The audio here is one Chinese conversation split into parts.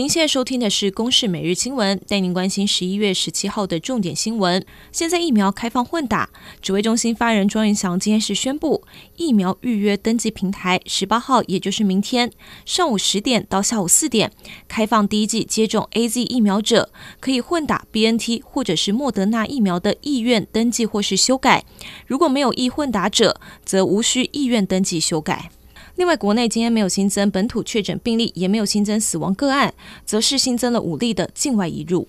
您现在收听的是《公视每日新闻》，带您关心十一月十七号的重点新闻。现在疫苗开放混打，指挥中心发言人庄云祥今天是宣布，疫苗预约登记平台十八号，也就是明天上午十点到下午四点，开放第一剂接种 AZ 疫苗者可以混打 BNT 或者是莫德纳疫苗的意愿登记或是修改。如果没有意混打者，则无需意愿登记修改。另外，国内今天没有新增本土确诊病例，也没有新增死亡个案，则是新增了五例的境外移入。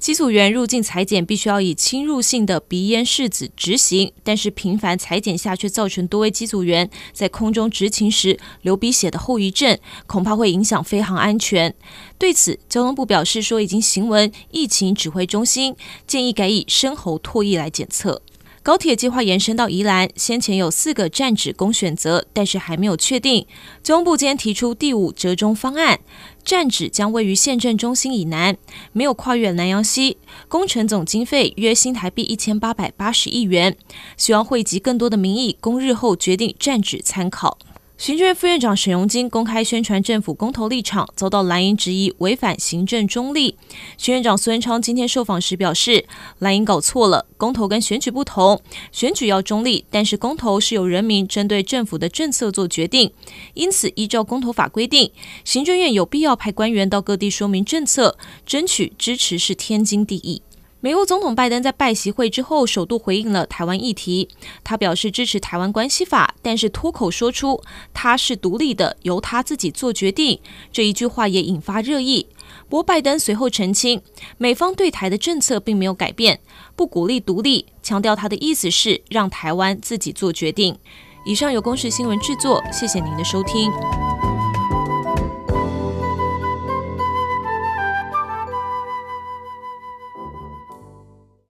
机组员入境采检必须要以侵入性的鼻咽拭子执行，但是频繁采检下却造成多位机组员在空中执勤时流鼻血的后遗症，恐怕会影响飞航安全。对此，交通部表示说已经行文疫情指挥中心，建议改以深喉唾液来检测。高铁计划延伸到宜兰，先前有四个站址供选择，但是还没有确定。中部间提出第五折中方案，站址将位于县镇中心以南，没有跨越南洋溪，工程总经费约新台币一千八百八十亿元，希望汇集更多的民意，供日后决定站址参考。行政院副院长沈荣金公开宣传政府公投立场，遭到蓝营质疑违反行政中立。徐院长苏贞昌今天受访时表示，蓝营搞错了，公投跟选举不同，选举要中立，但是公投是由人民针对政府的政策做决定，因此依照公投法规定，行政院有必要派官员到各地说明政策，争取支持是天经地义。美国总统拜登在拜习会之后，首度回应了台湾议题。他表示支持台湾关系法，但是脱口说出他是独立的，由他自己做决定。这一句话也引发热议。不过拜登随后澄清，美方对台的政策并没有改变，不鼓励独立，强调他的意思是让台湾自己做决定。以上由公视新闻制作，谢谢您的收听。